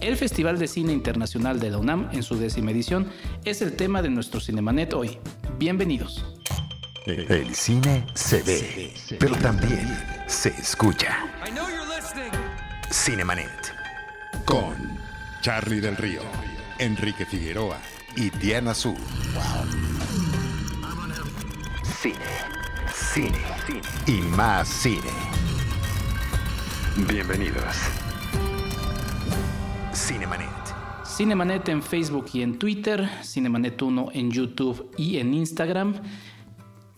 El Festival de Cine Internacional de la UNAM en su décima edición es el tema de nuestro Cinemanet hoy. Bienvenidos. El cine se ve, pero también se escucha. Cinemanet. Con Charlie del Río, Enrique Figueroa y Diana Su. Cine, cine, cine y más cine. Bienvenidos. Cinemanet. Cinemanet en Facebook y en Twitter, Cinemanet 1 en YouTube y en Instagram,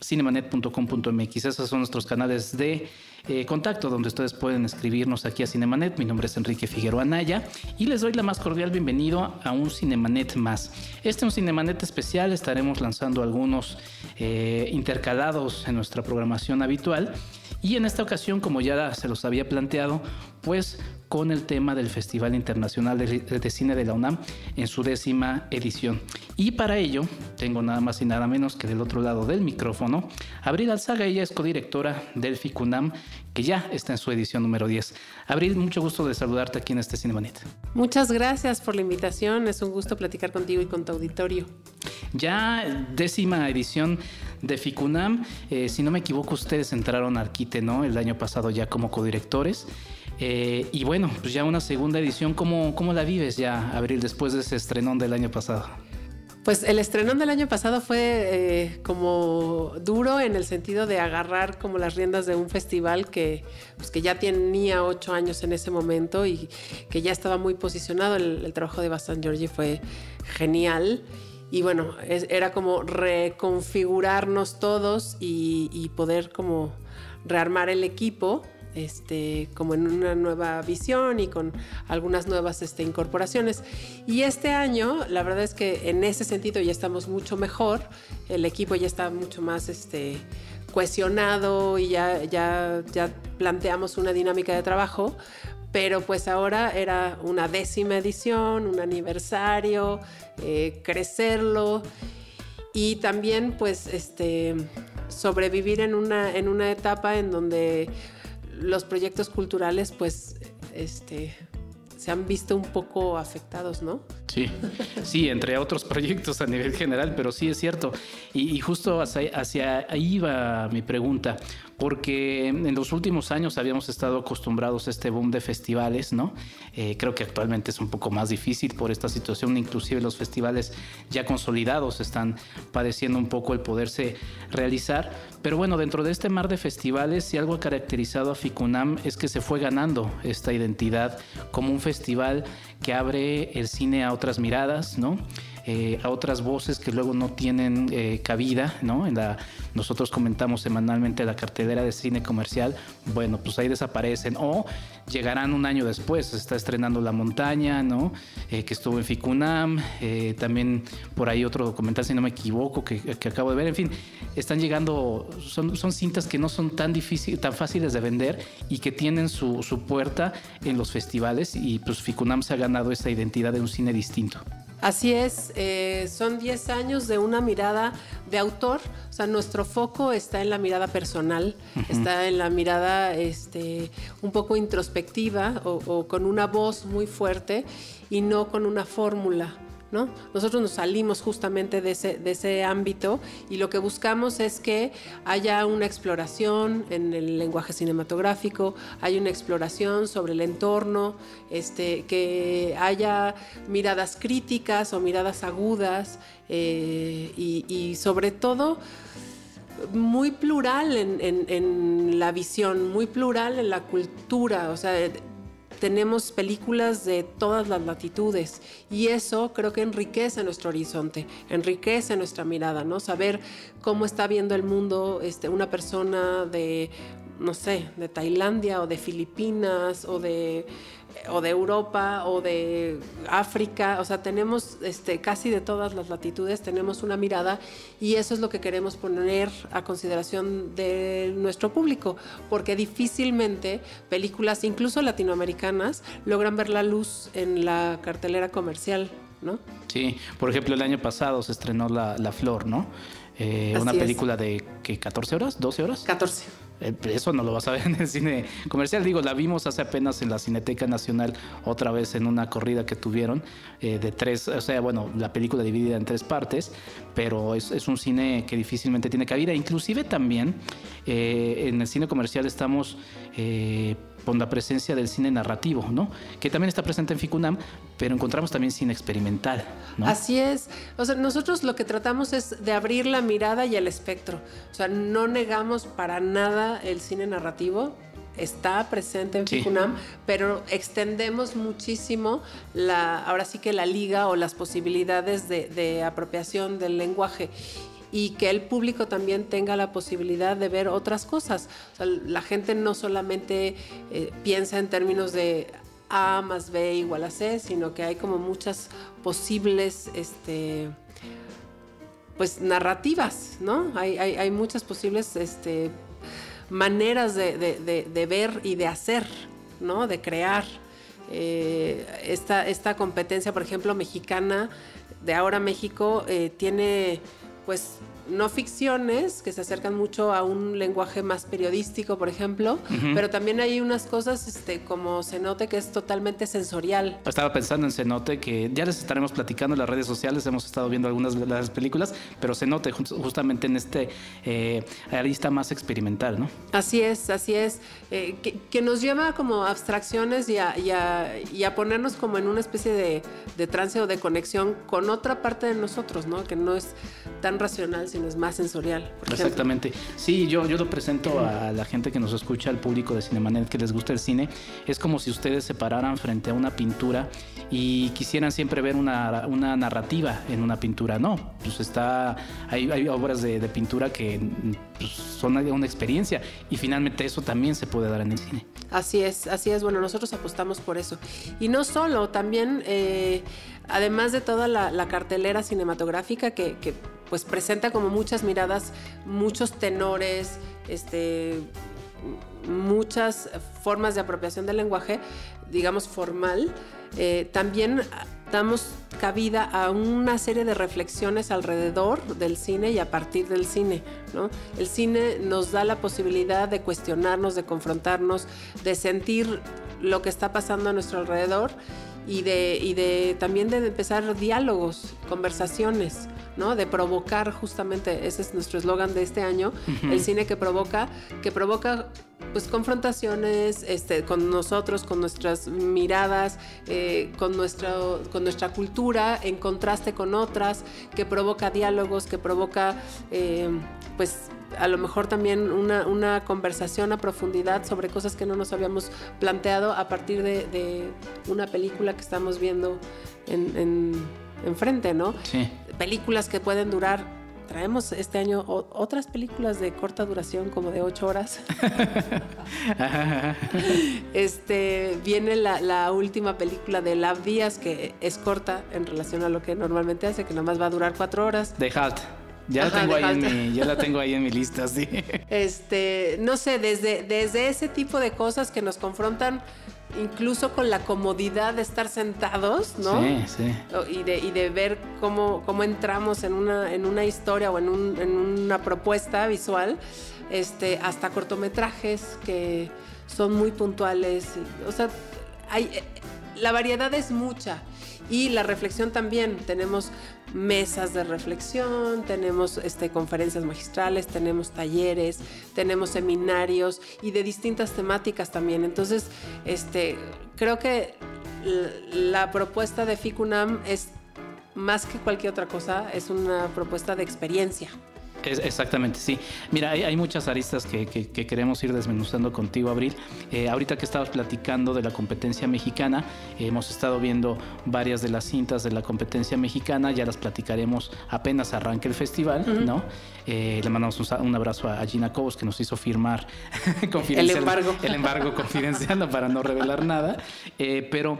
cinemanet.com.mx. Esos son nuestros canales de eh, contacto donde ustedes pueden escribirnos aquí a Cinemanet. Mi nombre es Enrique Figueroa Naya y les doy la más cordial bienvenido a un Cinemanet más. Este es un Cinemanet especial, estaremos lanzando algunos eh, intercalados en nuestra programación habitual. Y en esta ocasión, como ya se los había planteado, pues con el tema del Festival Internacional de, Cine de la UNAM en su décima edición. Y para ello, tengo nada más y nada menos que del otro lado del micrófono, Abril Alzaga, ella es codirectora del FICUNAM, que ya está en su edición número 10. Abril, mucho gusto de saludarte aquí en este Cinemanet. Muchas gracias por la invitación, es un gusto platicar contigo y con tu auditorio. Ya décima edición de FICUNAM, eh, si no me equivoco, ustedes entraron al quite, ¿no? El año pasado ya como codirectores. Eh, y bueno, pues ya una segunda edición, ¿cómo, ¿cómo la vives ya, Abril, después de ese estrenón del año pasado? Pues el estrenón del año pasado fue eh, como duro en el sentido de agarrar como las riendas de un festival que, pues que ya tenía ocho años en ese momento y que ya estaba muy posicionado. El, trabajo de Bastan Giorgi fue genial y bueno, era como reconfigurarnos todos y, y poder como rearmar el equipo este, como en una nueva visión y con algunas nuevas este, incorporaciones. Y este año, la verdad es que en ese sentido ya estamos mucho mejor, el equipo ya está mucho más este, cohesionado y ya, ya, ya planteamos una dinámica de trabajo, pero pues ahora era una décima edición, un aniversario, eh, crecerlo y también pues este, sobrevivir en una, en una etapa en donde los proyectos culturales, pues, este, se han visto un poco afectados, ¿no? Sí, sí, entre otros proyectos a nivel general, pero sí es cierto. Y, justo hacia, ahí va mi pregunta, porque en los últimos años habíamos estado acostumbrados a este boom de festivales, ¿no? Eh, creo que actualmente es un poco más difícil por esta situación, inclusive los festivales ya consolidados están padeciendo un poco el poderse realizar. Pero bueno, dentro de este mar de festivales, si algo ha caracterizado a Ficunam es que se fue ganando esta identidad como un festival que abre el cine a otras miradas, ¿no? Eh, a otras voces que luego no tienen eh, cabida, ¿no? En la, nosotros comentamos semanalmente la cartelera de cine comercial, bueno, pues ahí desaparecen o llegarán un año después, se está estrenando La Montaña, ¿no? Eh, que estuvo en Ficunam, también por ahí otro documental, si no me equivoco, que, acabo de ver, en fin, están llegando, son, cintas que no son tan, difícil, tan fáciles de vender y que tienen su puerta en los festivales y pues Ficunam se ha ganado esa identidad de un cine distinto. Así es, eh, son 10 años de una mirada de autor, o sea, nuestro foco está en la mirada personal, está en la mirada este, un poco introspectiva o con una voz muy fuerte y no con una fórmula. Nosotros nos salimos justamente de ese, ámbito y lo que buscamos es que haya una exploración en el lenguaje cinematográfico, hay una exploración sobre el entorno, este, que haya miradas críticas o miradas agudas eh, y, sobre todo muy plural en, en, la visión, muy plural en la cultura, o sea, tenemos películas de todas las latitudes y eso creo que enriquece nuestro horizonte, enriquece nuestra mirada, ¿no? Saber cómo está viendo el mundo este, una persona de, no sé, de Tailandia o de Filipinas o de o de Europa o de África, o sea, tenemos este, casi de todas las latitudes, tenemos una mirada y eso es lo que queremos poner a consideración de nuestro público, porque difícilmente películas, incluso latinoamericanas, logran ver la luz en la cartelera comercial, ¿no? Sí, por ejemplo, el año pasado se estrenó La, Flor, ¿no? Eh, una película de ¿qué, 14 horas, 12 horas. 14. Eh, eso no lo vas a ver en el cine comercial. Digo, la vimos hace apenas en la Cineteca Nacional, otra vez en una corrida que tuvieron eh, de tres, o sea, bueno, la película dividida en tres partes, pero es, un cine que difícilmente tiene cabida. Inclusive también eh, en el cine comercial estamos con la presencia del cine narrativo, ¿no? Que también está presente en Ficunam, pero encontramos también cine experimental, ¿no? Así es. O sea, nosotros lo que tratamos es de abrir la mirada y el espectro. O sea, no negamos para nada el cine narrativo, está presente en Ficunam, pero extendemos muchísimo la, ahora sí que la liga o las posibilidades de, de apropiación del lenguaje y que el público también tenga la posibilidad de ver otras cosas. la gente no solamente eh, piensa en términos de A más B igual a C, sino que hay como muchas posibles este, pues narrativas, ¿no? Hay, muchas posibles este, maneras de, ver y de hacer, ¿no? De crear. Eh, esta, esta competencia, por ejemplo, mexicana, de ahora México, eh, tiene pues no ficciones que se acercan mucho a un lenguaje más periodístico, por ejemplo, pero también hay unas cosas este, como Cenote que es totalmente sensorial. Estaba pensando en Cenote que ya les estaremos platicando en las redes sociales, hemos estado viendo algunas de las películas, pero Cenote justamente en este eh, arista más experimental, ¿no? Así es, así es, eh, que, nos lleva como abstracciones y a, y, a, ponernos como en una especie de, de trance o de conexión con otra parte de nosotros, ¿no? Que no es tan racional, sino es más sensorial. Exactamente. Sí, yo, yo lo presento a la gente que nos escucha, al público de Cinemanet que les gusta el cine. Es como si ustedes se pararan frente a una pintura y quisieran siempre ver una, una narrativa en una pintura. No, pues está, hay, hay obras de, pintura que pues, son una experiencia y finalmente eso también se puede dar en el cine. Así es, así es. Bueno, nosotros apostamos por eso. Y no solo, también, eh, además de toda la, cartelera cinematográfica que, que, pues presenta como muchas miradas, muchos tenores, este, muchas formas de apropiación del lenguaje, digamos formal, eh, también damos cabida a una serie de reflexiones alrededor del cine y a partir del cine. El cine nos da la posibilidad de cuestionarnos, de confrontarnos, de sentir lo que está pasando a nuestro alrededor y de, de también de empezar diálogos, conversaciones. ¿No? De provocar justamente, ese es nuestro eslogan de este año, el cine que provoca, que provoca pues confrontaciones este, con nosotros, con nuestras miradas, eh, con, con nuestra cultura, en contraste con otras, que provoca diálogos, que provoca eh, pues a lo mejor también una, conversación a profundidad sobre cosas que no nos habíamos planteado a partir de, una película que estamos viendo en, enfrente, ¿no? Sí. Películas que pueden durar traemos este año otras películas de corta duración, como de ocho horas. este, viene la, última película de Lav Díaz, que es corta en relación a lo que normalmente hace, que nomás va a durar cuatro horas. De Halt. Ya, la tengo ahí en mi, ya la tengo ahí en mi lista, sí. Este, no sé, desde, desde ese tipo de cosas que nos confrontan incluso con la comodidad de estar sentados, ¿no? Sí, sí. Y de, y de ver cómo, cómo entramos en una, en una historia o en, un, en una propuesta visual, este, hasta cortometrajes que son muy puntuales. O sea, hay, la variedad es mucha y la reflexión también. Tenemos mesas de reflexión, tenemos este, conferencias magistrales, tenemos talleres, tenemos seminarios y de distintas temáticas también. Entonces, este, creo que la propuesta de FICUNAM es más que cualquier otra cosa, es una propuesta de experiencia exactamente, sí. Mira, hay, muchas aristas que, queremos ir desmenuzando contigo, Abril. Eh, ahorita que estabas platicando de la competencia mexicana, hemos estado viendo varias de las cintas de la competencia mexicana, ya las platicaremos apenas arranque el festival, ¿no? Eh, le mandamos un, abrazo a Gina Cobos que nos hizo firmar el embargo. El embargo confidencial para no revelar nada. Eh, pero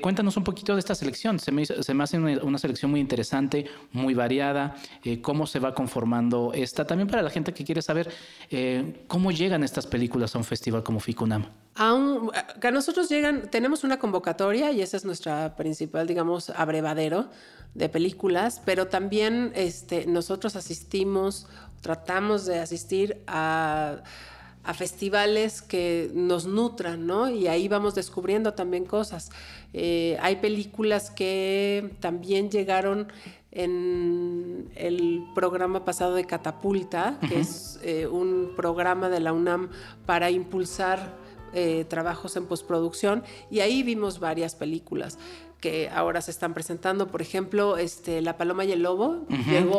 cuéntanos un poquito de esta selección. Se me, se me hace una, una, selección muy interesante, muy variada. ¿Cómo se va conformando? Está también para la gente que quiere saber eh, cómo llegan estas películas a un festival como Ficunam. A, nosotros llegan, tenemos una convocatoria y esa es nuestra principal, digamos, abrevadero de películas, pero también este, nosotros asistimos, tratamos de asistir a a festivales que nos nutran, ¿no? Y ahí vamos descubriendo también cosas. Eh, hay películas que también llegaron en el programa pasado de Catapulta, que es eh, un programa de la UNAM para impulsar eh, trabajos en postproducción, y ahí vimos varias películas que ahora se están presentando. Por ejemplo, este, La Paloma y el Lobo.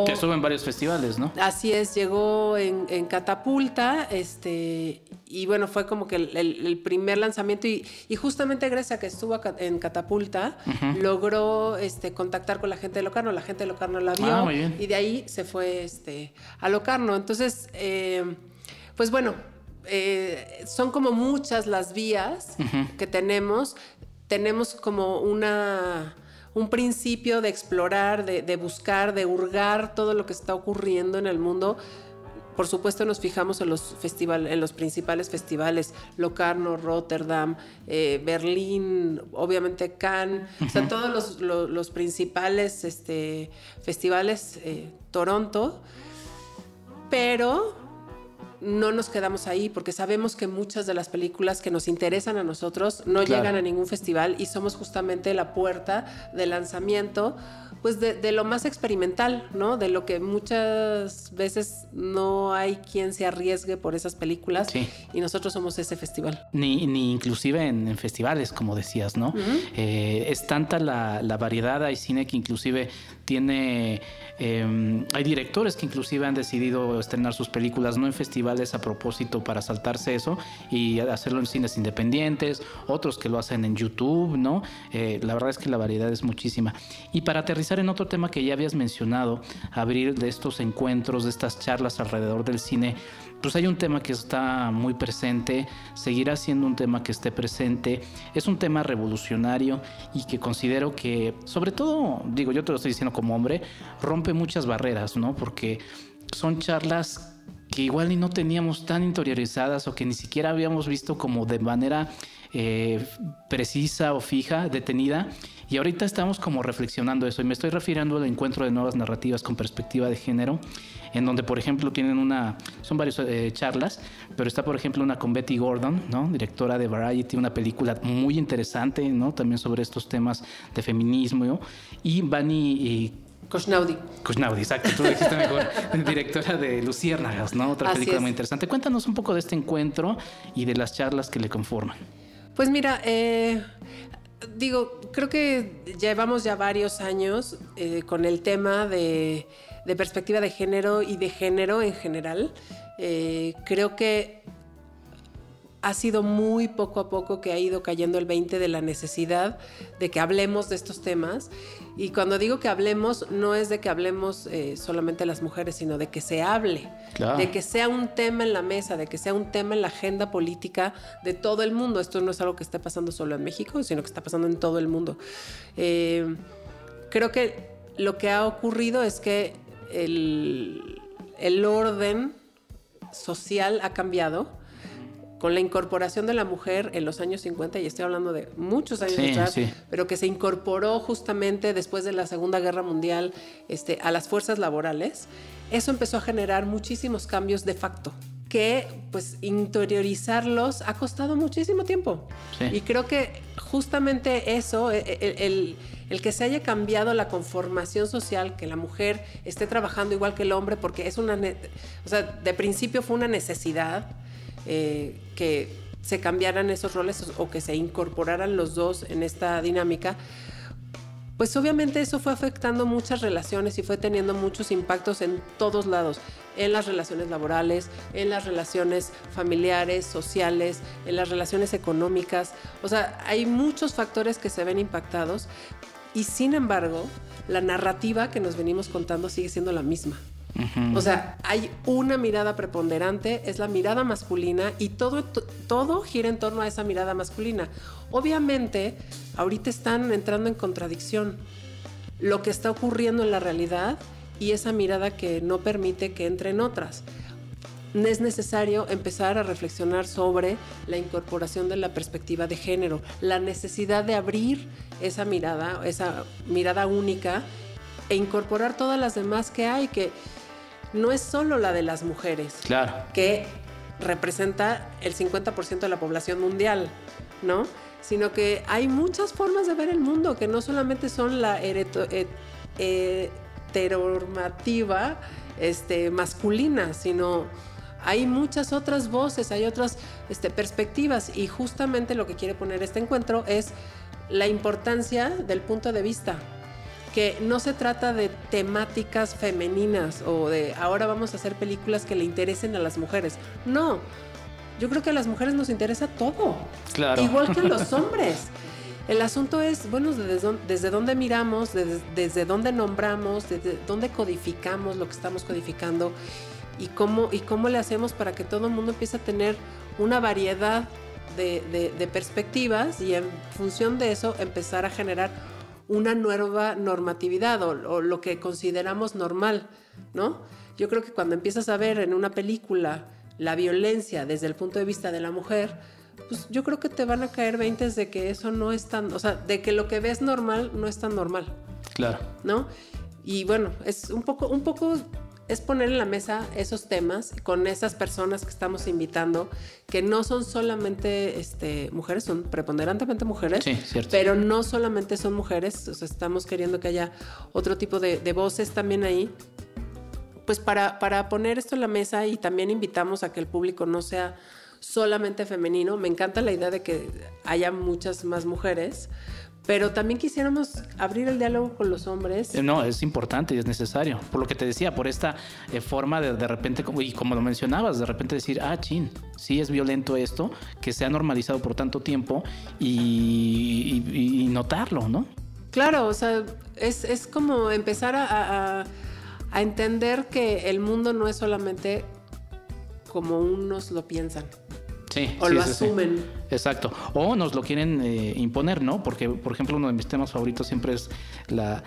que estuvo en varios festivales, ¿no? Así es, llegó en, Catapulta, este, y bueno, fue como que el, primer lanzamiento. Y, justamente Grecia, que estuvo en Catapulta, logró este, contactar con la gente de Locarno. La gente de Locarno la vio. Ah, y de ahí se fue este, a Locarno. Entonces, eh, pues bueno. Eh, son como muchas las vías que tenemos tenemos como una, un principio de explorar, de, buscar, de hurgar todo lo que está ocurriendo en el mundo. Por supuesto nos fijamos en los, festival, en los principales festivales, Locarno, Rotterdam, eh, Berlín, obviamente Cannes, o sea, todos los, principales este, festivales, eh, Toronto, pero no nos quedamos ahí porque sabemos que muchas de las películas que nos interesan a nosotros no llegan a ningún festival y somos justamente la puerta de lanzamiento pues de, lo más experimental, ¿no? De lo que muchas veces no hay quien se arriesgue por esas películas y nosotros somos ese festival. Ni, ni inclusive en, festivales, como decías, ¿no? Eh, es tanta la, la, variedad, hay cine que inclusive tiene Em, hay directores que inclusive han decidido estrenar sus películas no en festivales a propósito para saltarse eso y hacerlo en cines independientes, otros que lo hacen en YouTube, ¿no? Eh, la verdad es que la variedad es muchísima. Y para aterrizar en otro tema que ya habías mencionado, abrir de estos encuentros, de estas charlas alrededor del cine, pues hay un tema que está muy presente, seguirá siendo un tema que esté presente, es un tema revolucionario y que considero que, sobre todo, digo, yo te lo estoy diciendo como hombre, rompe muchas barreras, ¿no? Porque son charlas que igual ni no teníamos tan interiorizadas o que ni siquiera habíamos visto como de manera eh, precisa o fija, detenida. Y ahorita estamos como reflexionando eso y me estoy refiriendo al encuentro de nuevas narrativas con perspectiva de género en donde, por ejemplo, tienen una, son varias eh, charlas, pero está, por ejemplo, una con Betty Gordon, ¿no? Directora de Variety, una película muy interesante, ¿no? También sobre estos temas de feminismo, y Bani... Koshnaudi. Koshnaudi, exacto, tú dijiste mejor. directora de Luciérnagas, ¿no? Otra película muy interesante. Cuéntanos un poco de este encuentro y de las charlas que le conforman. Pues mira, eh, digo, creo que llevamos ya varios años eh, con el tema de de perspectiva de género y de género en general. Eh, creo que ha sido muy poco a poco que ha ido cayendo el 20 de la necesidad de que hablemos de estos temas. Y cuando digo que hablemos, no es de que hablemos eh, solamente las mujeres, sino de que se hable, de que sea un tema en la mesa, de que sea un tema en la agenda política de todo el mundo. Esto no es algo que esté pasando solo en México, sino que está pasando en todo el mundo. Eh, creo que lo que ha ocurrido es que el, orden social ha cambiado con la incorporación de la mujer en los años 50, y estoy hablando de muchos años atrás, pero que se incorporó justamente después de la Segunda Guerra Mundial este, a las fuerzas laborales, eso empezó a generar muchísimos cambios de facto que pues interiorizarlos ha costado muchísimo tiempo. Y creo que justamente eso, e, e, el, el, que se haya cambiado la conformación social, que la mujer esté trabajando igual que el hombre, porque es una, o sea, de principio fue una necesidad eh, que se cambiaran esos roles o que se incorporaran los dos en esta dinámica, pues obviamente eso fue afectando muchas relaciones y fue teniendo muchos impactos en todos lados, en las relaciones laborales, en las relaciones familiares, sociales, en las relaciones económicas. O sea, hay muchos factores que se ven impactados y sin embargo, la narrativa que nos venimos contando sigue siendo la misma. O sea, hay una mirada preponderante, es la mirada masculina y todo, todo gira en torno a esa mirada masculina. Obviamente, ahorita están entrando en contradicción lo que está ocurriendo en la realidad y esa mirada que no permite que entren otras. Es necesario empezar a reflexionar sobre la incorporación de la perspectiva de género, la necesidad de abrir esa mirada, esa mirada única e incorporar todas las demás que hay, que no es solo la de las mujeres. Claro. Que representa el 50% de la población mundial, ¿no? Sino que hay muchas formas de ver el mundo, que no solamente son la heteronormativa este, masculina, sino hay muchas otras voces, hay otras este, perspectivas y justamente lo que quiere poner este encuentro es la importancia del punto de vista, que no se trata de temáticas femeninas o de ahora vamos a hacer películas que le interesen a las mujeres. No, yo creo que a las mujeres nos interesa todo, claro. igual que a los hombres. El asunto es, bueno, desde, dónde miramos, desde, desde dónde nombramos, desde dónde codificamos lo que estamos codificando y cómo, y cómo le hacemos para que todo el mundo empiece a tener una variedad de, perspectivas y en función de eso empezar a generar una nueva normatividad o, lo que consideramos normal, ¿no? Yo creo que cuando empiezas a ver en una película la violencia desde el punto de vista de la mujer, pues yo creo que te van a caer veintes de que eso no es tan, o sea, de que lo que ves normal no es tan normal. Claro. ¿No? Y bueno, es un poco, un poco es poner en la mesa esos temas con esas personas que estamos invitando, que no son solamente este, mujeres, son preponderantemente mujeres, sí, pero no solamente son mujeres, o sea, estamos queriendo que haya otro tipo de, de voces también ahí. Pues para, para poner esto en la mesa y también invitamos a que el público no sea solamente femenino. Me encanta la idea de que haya muchas más mujeres, pero también quisiéramos abrir el diálogo con los hombres. Eh, no, es importante y es necesario. Por lo que te decía, por esta eh, forma de de repente, y como lo mencionabas, de repente decir, ah, chin, sí es violento esto, que se ha normalizado por tanto tiempo y, notarlo, ¿no? Claro, o sea, es, como empezar a, a entender que el mundo no es solamente como unos lo piensan. Sí, o lo asumen. Exacto. O nos lo quieren eh, imponer, ¿no? Porque, por ejemplo, uno de mis temas favoritos siempre es la,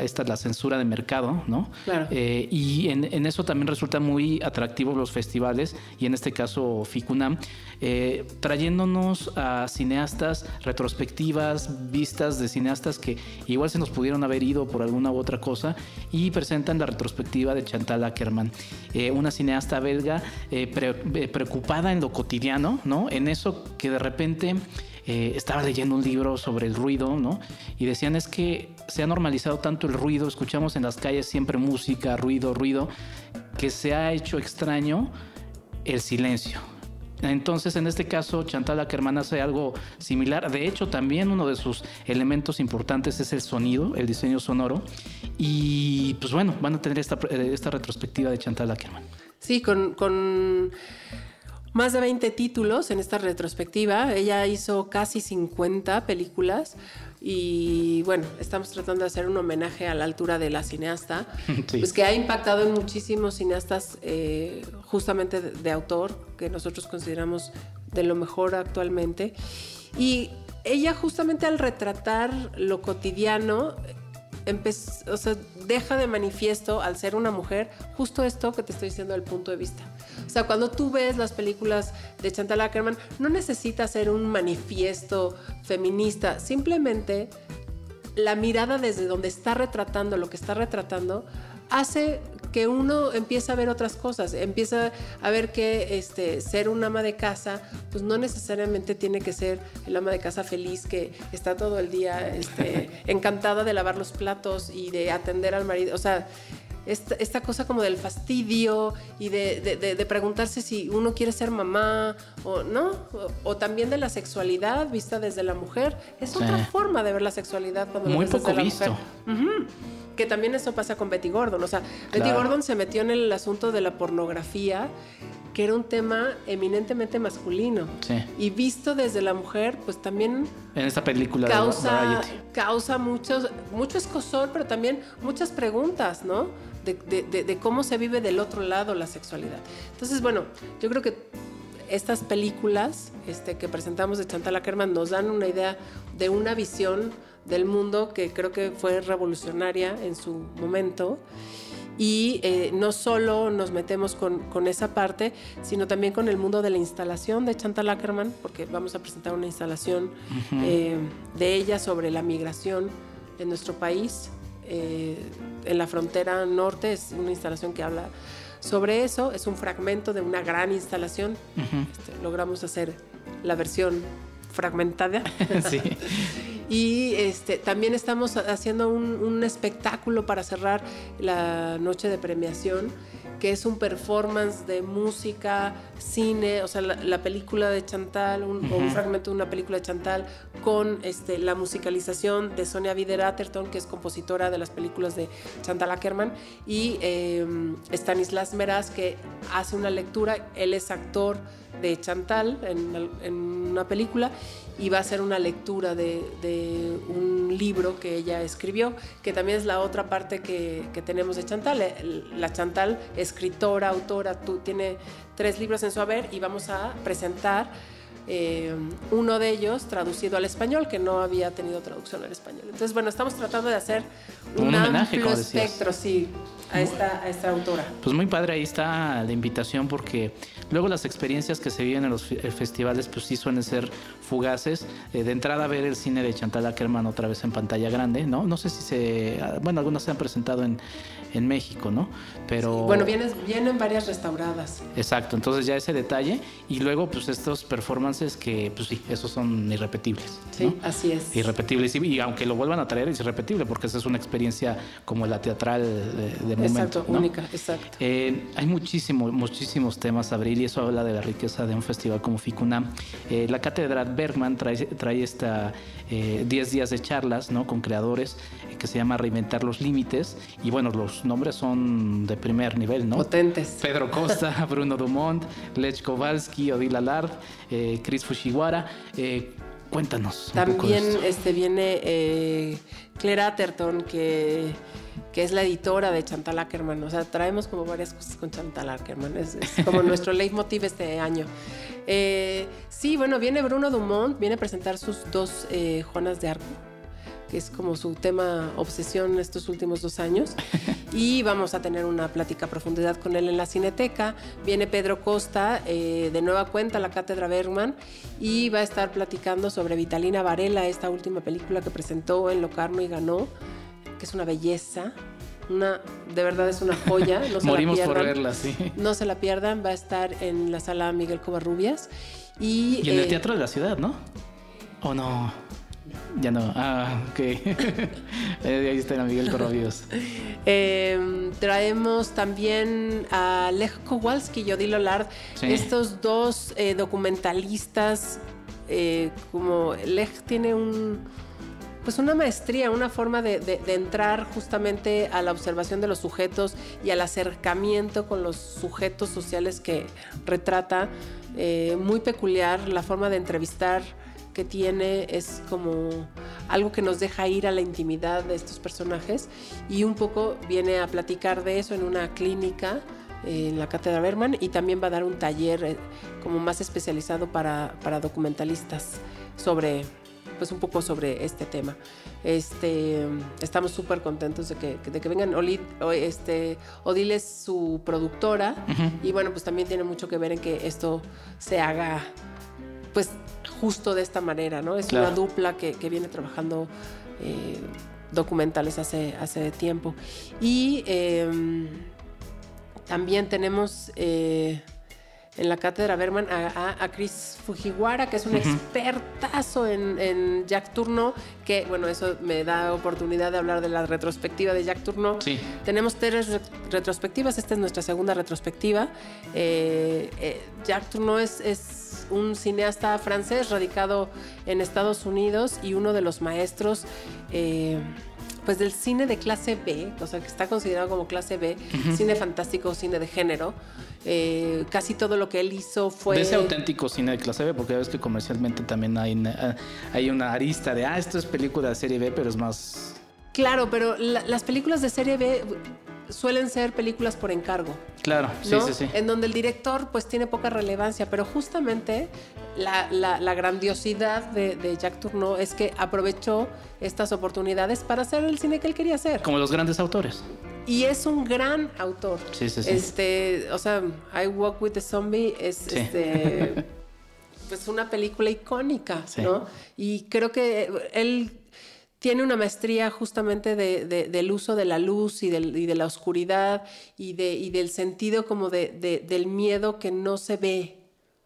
esta, la censura de mercado, ¿no? Claro. Eh, y en, eso también resulta muy atractivo los festivales, y en este caso FICUNAM, eh, trayéndonos a cineastas retrospectivas, vistas de cineastas que igual se nos pudieron haber ido por alguna u otra cosa, y presentan la retrospectiva de Chantal Ackerman, una cineasta belga preocupada en lo cotidiano, ¿no? En eso que de repente eh, estaba leyendo un libro sobre el ruido, ¿no? Y decían es que se ha normalizado tanto el ruido, escuchamos en las calles siempre música, ruido, ruido, que se ha hecho extraño el silencio. Entonces, en este caso, Chantal Ackerman hace algo similar. De hecho, también uno de sus elementos importantes es el sonido, el diseño sonoro. Y pues bueno, van a tener esta, esta retrospectiva de Chantal Ackerman. Sí, con, con más de 20 títulos en esta retrospectiva. Ella hizo casi 50 películas y bueno, estamos tratando de hacer un homenaje a la altura de la cineasta, pues que ha impactado en muchísimos cineastas eh, justamente de, autor, que nosotros consideramos de lo mejor actualmente. Y ella justamente al retratar lo cotidiano, o sea, deja de manifiesto al ser una mujer justo esto que te estoy diciendo del punto de vista. O sea, cuando tú ves las películas de Chantal Ackerman, no necesita ser un manifiesto feminista, simplemente la mirada desde donde está retratando lo que está retratando hace que uno empiece a ver otras cosas, empieza a ver que este, ser un ama de casa, pues no necesariamente tiene que ser el ama de casa feliz que está todo el día este, encantada de lavar los platos y de atender al marido. O sea, esta, cosa como del fastidio y de, preguntarse si uno quiere ser mamá o no, o, también de la sexualidad vista desde la mujer. Es otra forma de ver la sexualidad cuando Muy ves poco desde visto. la mujer. Que también eso pasa con Betty Gordon. O sea, Betty Gordon se metió en el asunto de la pornografía que era un tema eminentemente masculino. Y visto desde la mujer, pues también... En esta película causa, causa mucho, mucho escosor, pero también muchas preguntas, ¿no? De, cómo se vive del otro lado la sexualidad. Entonces, bueno, yo creo que estas películas este, que presentamos de Chantal Ackerman nos dan una idea de una visión del mundo que creo que fue revolucionaria en su momento. Y eh, no solo nos metemos con, esa parte, sino también con el mundo de la instalación de Chantal Ackerman, porque vamos a presentar una instalación eh, de ella sobre la migración en nuestro país, eh, en la frontera norte, es una instalación que habla sobre eso. Es un fragmento de una gran instalación. Este, logramos hacer la versión fragmentada. sí. Y este, también estamos haciendo un, un, espectáculo para cerrar la noche de premiación, que es un performance de música, cine, o sea, la, la película de Chantal, un, o un fragmento de una película de Chantal, con este, la musicalización de Sonia Vider Atherton, que es compositora de las películas de Chantal Ackerman, y eh, Stanislas Meraz, que hace una lectura, él es actor de Chantal en, en, una película y va a hacer una lectura de, de, un libro que ella escribió, que también es la otra parte que, que tenemos de Chantal. La Chantal, escritora, autora, tú, tiene tres libros en su haber y vamos a presentar eh, uno de ellos traducido al español, que no había tenido traducción al español. Entonces, bueno, estamos tratando de hacer un, un amplio espectro, sí, a esta, a esta autora. Pues muy padre, ahí está la invitación, porque luego las experiencias que se viven en los festivales, pues sí suelen ser fugaces. Eh, de entrada, ver el cine de Chantal Ackerman otra vez en pantalla grande, ¿no? No sé si se. Bueno, algunos se han presentado en, en México, ¿no? Pero. Sí, bueno, vienen, vienen varias restauradas. Exacto, entonces ya ese detalle. Y luego, pues estos performances que, pues sí, esos son irrepetibles. Sí, ¿no? así es. Irrepetibles. Y, y, aunque lo vuelvan a traer, es irrepetible, porque esa es una experiencia como la teatral de, de momento. Exacto, ¿no? única, exacto. Eh, hay muchísimos, muchísimos temas, Abril, y eso habla de la riqueza de un festival como FICUNAM. Eh, la cátedra Bergman trae, trae esta 10 eh, días de charlas ¿no? con creadores que se llama Reinventar los Límites. Y bueno, los nombres son de primer nivel, ¿no? Potentes. Pedro Costa, Bruno Dumont, Lech Kowalski, Odile Allard, Chris Fujiwara. cuéntanos. También este, viene Claire Atherton, que que es la editora de Chantal Ackerman. O sea, traemos como varias cosas con Chantal Ackerman. Es, es como nuestro leitmotiv este año. Eh, sí, bueno, viene Bruno Dumont, viene a presentar sus dos eh, Juanas de Arco, que es como su tema obsesión estos últimos dos años. Y vamos a tener una plática a profundidad con él en la Cineteca. Viene Pedro Costa, eh, de nueva cuenta, la Cátedra Bergman, y va a estar platicando sobre Vitalina Varela, esta última película que presentó en Locarno y ganó que es una belleza. Una, de verdad es una joya. No se Morimos la por verla, sí. No se la pierdan, va a estar en la sala Miguel Covarrubias. Y, y en eh, el Teatro de la Ciudad, ¿no? ¿O no? Ya no. Ah, ok. Ahí está Miguel Covarrubias. eh, traemos también a Lech Kowalski y Odile Lard, sí. estos dos eh, documentalistas. Eh, como Lech tiene un pues una maestría, una forma de, entrar justamente a la observación de los sujetos y al acercamiento con los sujetos sociales que retrata. Eh, muy peculiar, la forma de entrevistar que tiene es como algo que nos deja ir a la intimidad de estos personajes y un poco viene a platicar de eso en una clínica eh, en la Cátedra Berman y también va a dar un taller eh, como más especializado para documentalistas sobre pues un poco sobre este tema. Este, estamos súper contentos de que, de que vengan. Oli, este, Odile es su productora uh -huh. y bueno, pues también tiene mucho que ver en que esto se haga pues justo de esta manera, ¿no? Es claro. una dupla que, que, viene trabajando eh, documentales hace, hace tiempo. Y eh, también tenemos... Eh, en la cátedra Berman a, a, a, Chris Fujiwara, que es un uh -huh. expertazo en, en, Jack Turno, que bueno, eso me da oportunidad de hablar de la retrospectiva de Jack Turno. Sí. Tenemos tres re retrospectivas, esta es nuestra segunda retrospectiva. Eh, eh, Jack Turno es, es, un cineasta francés radicado en Estados Unidos y uno de los maestros. Eh, pues del cine de clase B, o sea, que está considerado como clase B, uh -huh. cine fantástico, cine de género. Eh, casi todo lo que él hizo fue... De ese auténtico cine de clase B, porque ya ves que comercialmente también hay una, hay una arista de, ah, esto es película de serie B, pero es más... Claro, pero la, las películas de serie B suelen ser películas por encargo. Claro, ¿no? sí, sí, sí. En donde el director pues tiene poca relevancia, pero justamente la, la, la grandiosidad de, de, Jack Tourneau es que aprovechó estas oportunidades para hacer el cine que él quería hacer. Como los grandes autores. Y es un gran autor. Sí, sí, sí. Este, o sea, I Walk with the Zombie es sí. este, pues una película icónica, sí. ¿no? Y creo que él tiene una maestría justamente de, de, del uso de la luz y, de la oscuridad y, de, y del sentido como de, del miedo que no se ve,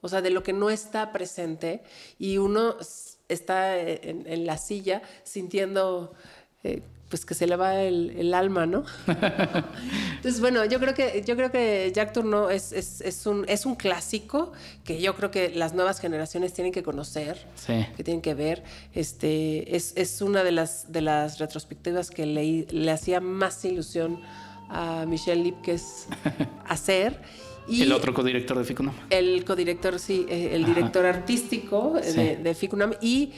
o sea, de lo que no está presente. Y uno está en, en la silla sintiendo... Eh, pues que se le va el, el alma, ¿no? Entonces, bueno, yo creo que, yo creo que Jack Turno es, es, es, un, es un clásico que yo creo que las nuevas generaciones tienen que conocer, Sí. que tienen que ver. Este, es, es una de las, de las retrospectivas que le, le hacía más ilusión a Michelle Lipkes hacer. Y el otro codirector de Ficunam. el codirector, sí, eh, el director artístico eh, Sí. de, de Ficunam. Y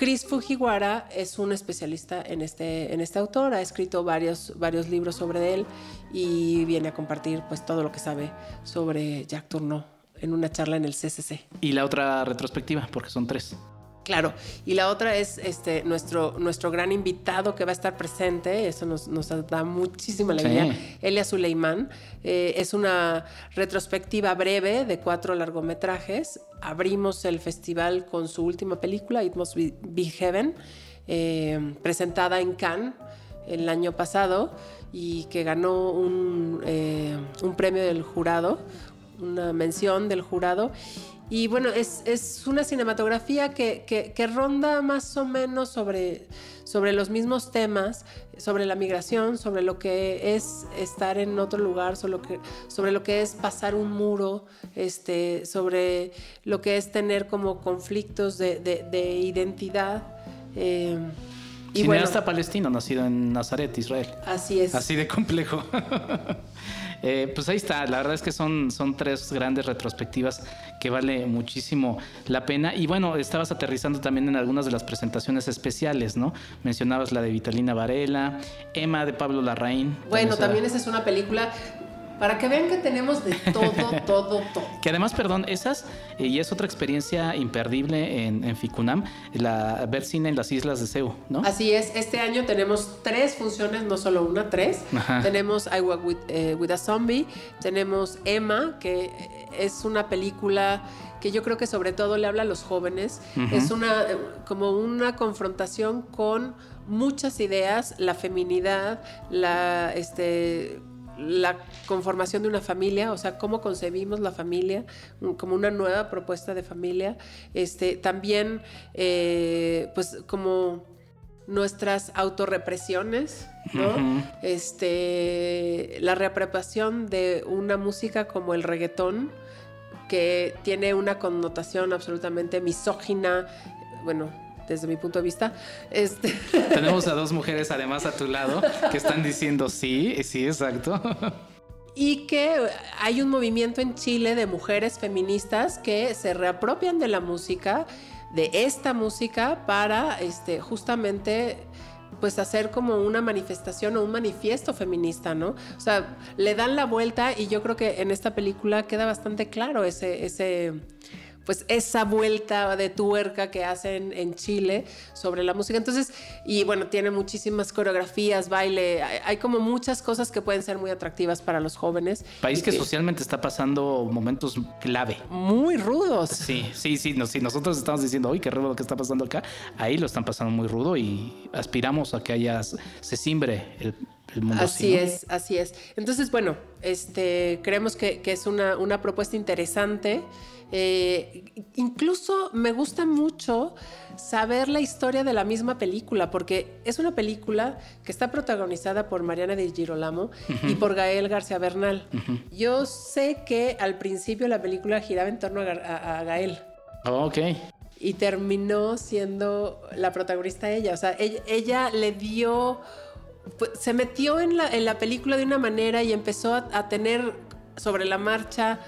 Chris Fujiwara es un especialista en este, en este autor, ha escrito varios, varios libros sobre él y viene a compartir pues todo lo que sabe sobre Jack Tourneau en una charla en el CCC. Y la otra retrospectiva, porque son tres. Claro, y la otra es este, nuestro, nuestro gran invitado que va a estar presente, eso nos, nos da muchísima alegría, Sí. Elia Suleiman. Eh, es una retrospectiva breve de cuatro largometrajes. Abrimos el festival con su última película, It Must Be, Be Heaven, eh, presentada en Cannes el año pasado y que ganó un, eh, un premio del jurado, una mención del jurado. Y bueno, es, es una cinematografía que, que- que ronda más o menos sobre, sobre los mismos temas, sobre la migración, sobre lo que es estar en otro lugar, sobre lo que, sobre lo que es pasar un muro, este, sobre lo que es tener como conflictos de, de- de identidad. eh, y bueno, Cineasta palestino, nacido en Nazaret, Israel. así es. Así de complejo. Eh, pues ahí está, la verdad es que son, son tres grandes retrospectivas que vale muchísimo la pena. Y bueno, estabas aterrizando también en algunas de las presentaciones especiales, ¿no? Mencionabas la de Vitalina Varela, Emma de Pablo Larraín. Bueno, también esa es una película para que vean que tenemos de todo, todo, todo. Que además, perdón, esas, eh, y es otra experiencia imperdible en, en Ficunam, la, ver cine en las islas de Ceú, ¿no? Así es, este año tenemos tres funciones, no solo una, tres. Ajá. Tenemos I Walk with, eh, with a Zombie, tenemos Emma, que es una película que yo creo que sobre todo le habla a los jóvenes. Es una eh, como una confrontación con muchas ideas, la feminidad, la este la conformación de una familia, o sea, cómo concebimos la familia, un- como una nueva propuesta de familia. Este, también, eh, pues, como nuestras autorrepresiones, ¿no? Este, la reapropiación de una música como el reggaetón, que tiene una connotación absolutamente misógina, bueno, desde mi punto de vista, este, Tenemos a dos mujeres además a tu lado que están diciendo sí, sí, exacto. y que hay un movimiento en Chile de mujeres feministas que se reapropian de la música, de esta música, para este, justamente pues hacer como una manifestación o un manifiesto feminista, ¿no? O sea, le dan la vuelta y yo creo que en esta película queda bastante claro ese, ese pues esa vuelta de tuerca que hacen en Chile sobre la música. Entonces, y bueno, tiene muchísimas coreografías, baile, hay, hay como muchas cosas que pueden ser muy atractivas para los jóvenes. País que socialmente está pasando momentos clave. muy rudos. Sí, sí, sí. no- si nosotros estamos diciendo, uy, qué rudo lo que está pasando acá, ahí lo están pasando muy rudo y aspiramos a que haya, se simbre el, Así es, así es. Entonces, bueno, este, creemos que, que es una, una propuesta interesante. Eh, incluso me gusta mucho saber la historia de la misma película, porque es una película que está protagonizada por Mariana de Girolamo y por Gael García Bernal. Yo sé que al principio la película giraba en torno a, Gar- a- a Gael Oh, ok. y terminó siendo la protagonista ella. O sea, ella, ella le dio, pues, se metió en la, en la película de una manera y empezó a, a tener sobre la marcha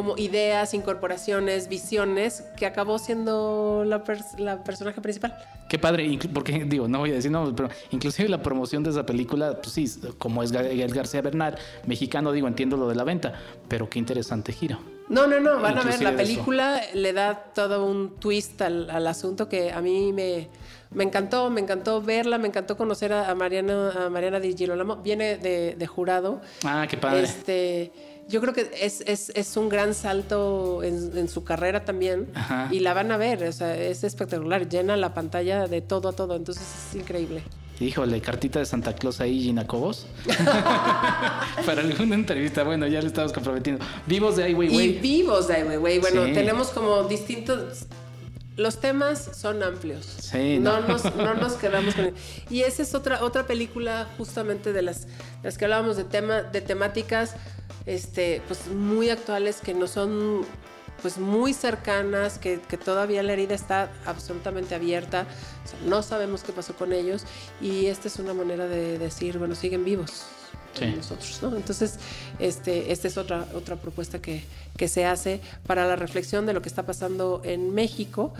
como ideas, incorporaciones, visiones, que acabó siendo la, pers- la personaje principal. Qué padre, porque digo, no voy a decir no, pero inclusive la promoción de esa película, pues sí, como es García Bernal, mexicano, digo, entiendo lo de la venta, pero qué interesante giro. No, no, no, van a ver, Inclusive la de eso. película le da todo un twist al, al asunto que a mí me, me encantó, me encantó verla, me encantó conocer a, a Mariana, a Mariana Di Girolamo, viene de, de jurado. Ah, qué padre. Este, yo creo que es, es, es un gran salto en, en su carrera también Ajá. y la van a ver, o sea, es espectacular, llena la pantalla de todo a todo, entonces es increíble. Híjole, cartita de Santa Claus ahí, Gina Cobos. Para alguna entrevista, bueno, ya le estamos comprometiendo. Vivos de Ai Y Weiwei. vivos de Ai Weiwei. Bueno, Sí. tenemos como distintos. Los temas son amplios. Sí, no, no. nos, no nos quedamos con. Y esa es otra, otra película, justamente de las, las que hablábamos de tema, de temáticas este, pues muy actuales que no son pues muy cercanas, que, que todavía la herida está absolutamente abierta, o sea, no sabemos qué pasó con ellos y esta es una manera de decir, bueno, siguen vivos Sí. nosotros, ¿no? Entonces, este, esta es otra, otra propuesta que, que se hace para la reflexión de lo que está pasando en México,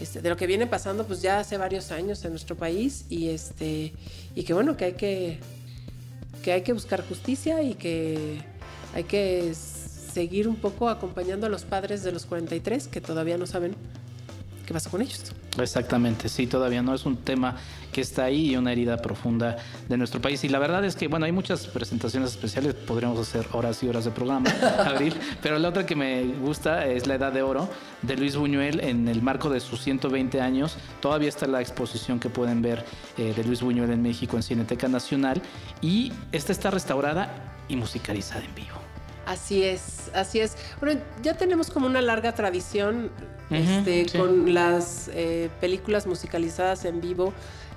este, de lo que viene pasando pues ya hace varios años en nuestro país y, este, y que bueno, que hay que, que hay que buscar justicia y que hay que seguir un poco acompañando a los padres de los 43 que todavía no saben qué pasó con ellos. Exactamente, sí, todavía no es un tema que está ahí y una herida profunda de nuestro país. Y la verdad es que, bueno, hay muchas presentaciones especiales, podríamos hacer horas y horas de programa, Abril, pero la otra que me gusta es La Edad de Oro de Luis Buñuel en el marco de sus 120 años. Todavía está la exposición que pueden ver eh, de Luis Buñuel en México en Cineteca Nacional y esta está restaurada y musicalizada en vivo. Así es, así es. Bueno, ya tenemos como una larga tradición este, sí. con las eh, películas musicalizadas en vivo.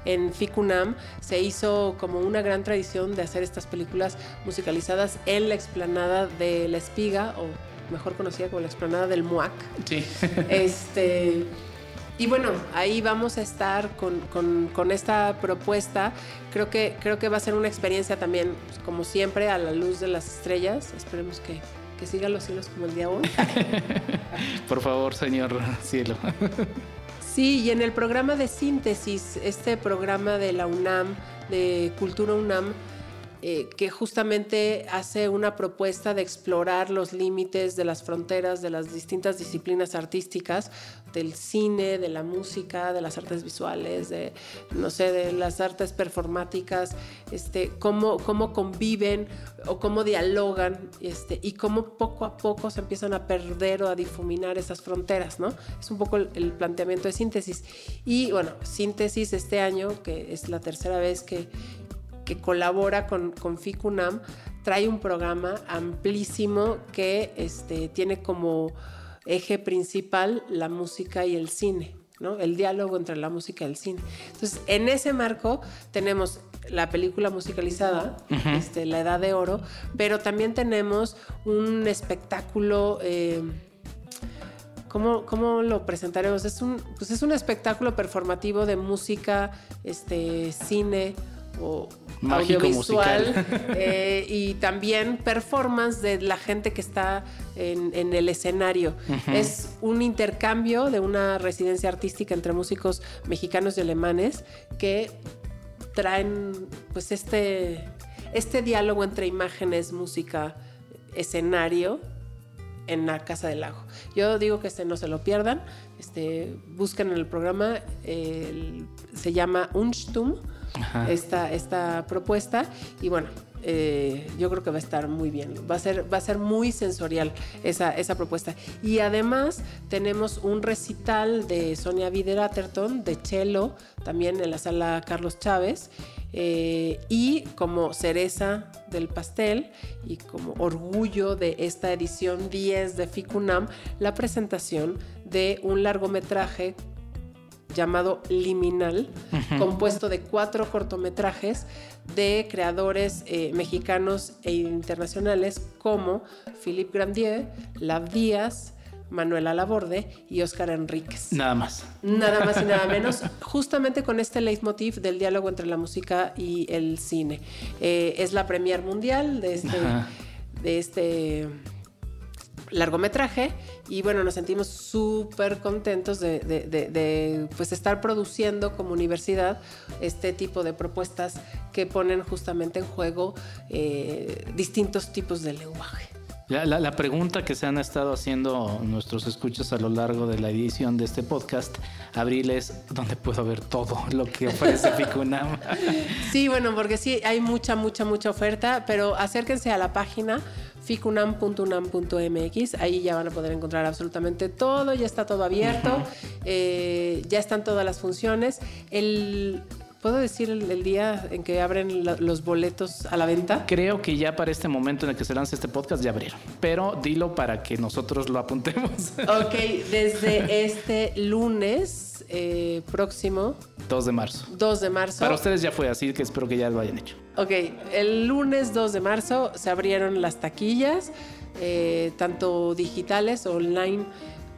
En FICUNAM se hizo como una gran tradición de hacer estas películas musicalizadas en la explanada de La Espiga, o mejor conocida como la explanada del MUAC. Sí. Este, y bueno, ahí vamos a estar con, con- con esta propuesta. Creo que, creo que va a ser una experiencia también, pues, como siempre, a la luz de las estrellas. Esperemos que, que sigan los cielos como el día hoy. Por favor, señor cielo. Sí, y en el programa de síntesis, este programa de la UNAM, de Cultura UNAM, eh, que justamente hace una propuesta de explorar los límites de las fronteras de las distintas disciplinas artísticas, del cine, de la música, de las artes visuales, de, no sé, de las artes performáticas, este, cómo, cómo conviven o cómo dialogan este, y cómo poco a poco se empiezan a perder o a difuminar esas fronteras, ¿no? Es un poco el, el planteamiento de síntesis. Y bueno, síntesis este año, que es la tercera vez que, que colabora con, con FICUNAM, trae un programa amplísimo que este, tiene como eje principal la música y el cine. ¿no? El diálogo entre la música y el cine. Entonces, en ese marco tenemos la película musicalizada, este, La Edad de Oro, pero también tenemos un espectáculo eh, ¿Cómo, ¿Cómo lo presentaremos? Es un, pues es un espectáculo performativo de música, este, cine o Mágico audiovisual eh, y también performance de la gente que está en, en el escenario. Es un intercambio de una residencia artística entre músicos mexicanos y alemanes que traen pues este, este diálogo entre imágenes, música, escenario en la Casa del Lago. Yo digo que este no se lo pierdan, este, busquen en el programa, se llama Unstum. Esta, esta propuesta, y bueno, eh, yo creo que va a estar muy bien, va a ser, va a ser muy sensorial esa, esa propuesta. Y además tenemos un recital de Sonia Vider Atherton, de cello, también en la sala Carlos Chávez, eh, y como cereza del pastel y como orgullo de esta edición 10 de FICUNAM, la presentación de un largometraje llamado Liminal, compuesto de cuatro cortometrajes de creadores eh, mexicanos e internacionales como Philippe Grandier, Lav Díaz, Manuela Laborde y Óscar Enríquez. Nada más. Nada más y nada menos, justamente con este leitmotiv del diálogo entre la música y el cine. Eh, es la premier mundial de este, de este largometraje y bueno, nos sentimos súper contentos de, de- de- de, pues estar produciendo como universidad este tipo de propuestas que ponen justamente en juego eh, distintos tipos de lenguaje. La, pregunta que se han estado haciendo nuestros escuchas a lo largo de la edición de este podcast, Abril, es ¿dónde puedo ver todo lo que ofrece Ficunam? Sí, bueno, porque sí, hay mucha, mucha, mucha oferta, pero acérquense a la página ficunam.unam.mx, ahí ya van a poder encontrar absolutamente todo, ya está todo abierto, eh, ya están todas las funciones. El ¿Puedo decir el, día en que abren los boletos a la venta? Creo que ya para este momento en el que se lance este podcast ya abrieron, pero dilo para que nosotros lo apuntemos. Ok, desde este lunes eh, próximo. 2 de marzo. 2 de marzo. Para ustedes ya fue así, que espero que ya lo hayan hecho. Ok, el lunes 2 de marzo se abrieron las taquillas, eh, tanto digitales, online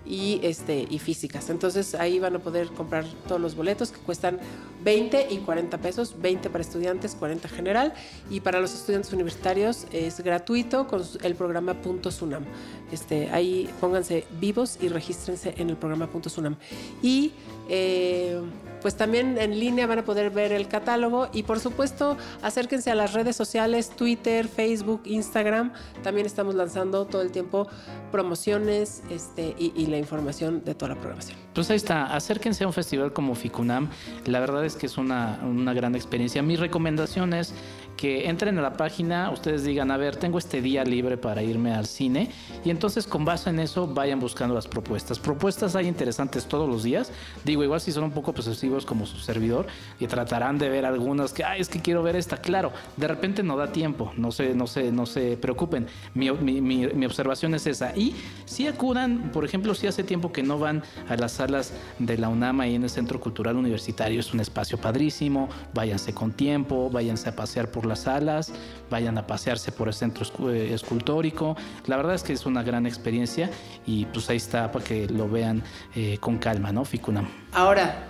y, este, y físicas. Entonces ahí van a poder comprar todos los boletos que cuestan 20 y 40 pesos, 20 para estudiantes, 40 general y para los estudiantes universitarios es gratuito con el programa Punto Sunam. Este, ahí pónganse vivos y regístrense en el programa Punto Sunam. Y eh, pues también en línea van a poder ver el catálogo y por supuesto acérquense a las redes sociales, Twitter, Facebook, Instagram. También estamos lanzando todo el tiempo promociones este, y, la información de toda la programación. Pues ahí está, acérquense a un festival como FICUNAM. La verdad es que es una, una gran experiencia. Mi recomendación es que entren a la página, ustedes digan, a ver, tengo este día libre para irme al cine y entonces con base en eso vayan buscando las propuestas. Propuestas hay interesantes todos los días. Digo, igual si son un poco posesivos como su servidor y tratarán de ver algunas que, ay, es que quiero ver esta. Claro, de repente no da tiempo, no se, no se, no se preocupen. Mi, mi, mi, observación es esa. Y si acudan, por ejemplo, si hace tiempo que no van a las salas de la UNAM y en el Centro Cultural Universitario, es un espacio padrísimo, váyanse con tiempo, váyanse a pasear por las salas, vayan a pasearse por el centro eh, escultórico. La verdad es que es una gran experiencia y pues ahí está para que lo vean eh, con calma, ¿no? Ficunam. Ahora,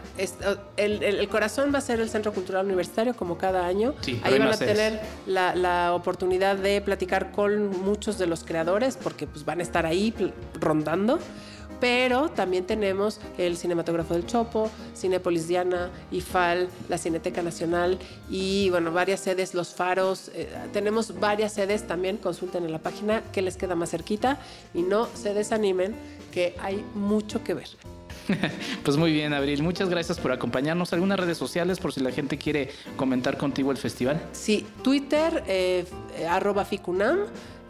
el, corazón va a ser el Centro Cultural Universitario como cada año. ahí van a tener la, la, oportunidad de platicar con muchos de los creadores porque pues van a estar ahí rondando pero también tenemos el Cinematógrafo del Chopo, Cinépolis Diana, IFAL, la Cineteca Nacional y bueno, varias sedes, Los Faros. Eh, tenemos varias sedes también, consulten en la página que les queda más cerquita y no se desanimen que hay mucho que ver. Pues muy bien, Abril. Muchas gracias por acompañarnos. ¿Algunas redes sociales por si la gente quiere comentar contigo el festival? Sí, Twitter, eh, arroba Ficunam.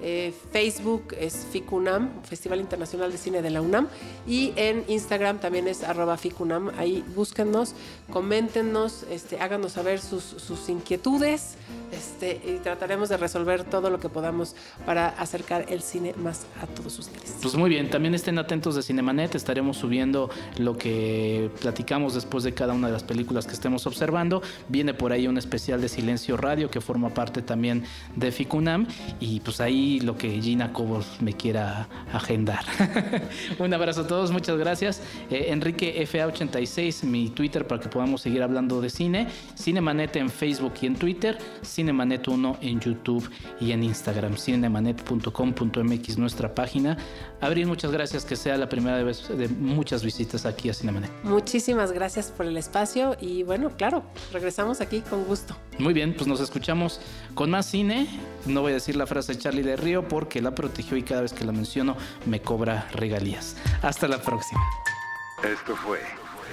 Eh, Facebook es FICUNAM, Festival Internacional de Cine de la UNAM, y en Instagram también es arroba FICUNAM. Ahí búsquennos, coméntenos, este, háganos saber sus, sus inquietudes este, y trataremos de resolver todo lo que podamos para acercar el cine más a todos ustedes. Pues muy bien, también estén atentos de Cinemanet, estaremos subiendo lo que platicamos después de cada una de las películas que estemos observando. Viene por ahí un especial de Silencio Radio que forma parte también de FICUNAM y pues ahí lo que Gina Cobos me quiera agendar. Un abrazo a todos, muchas gracias. Eh, Enrique FA86, mi Twitter para que podamos seguir hablando de cine. Cinemanet en Facebook y en Twitter. Cinemanet1 en YouTube y en Instagram. Cinemanet.com.mx, nuestra página. Abril, muchas gracias, que sea la primera vez de muchas visitas aquí a Cinemanet. Muchísimas gracias por el espacio y bueno, claro, regresamos aquí con gusto. Muy bien, pues nos escuchamos con más cine. No voy a decir la frase de Charlie de Río porque la protegió y cada vez que la menciono me cobra regalías. Hasta la próxima. Esto fue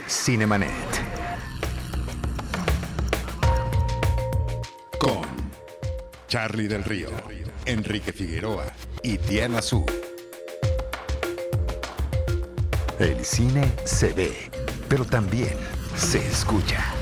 Cinemanet. Con Charlie del Río, Enrique Figueroa y Diana Su. El cine se ve, pero también se escucha.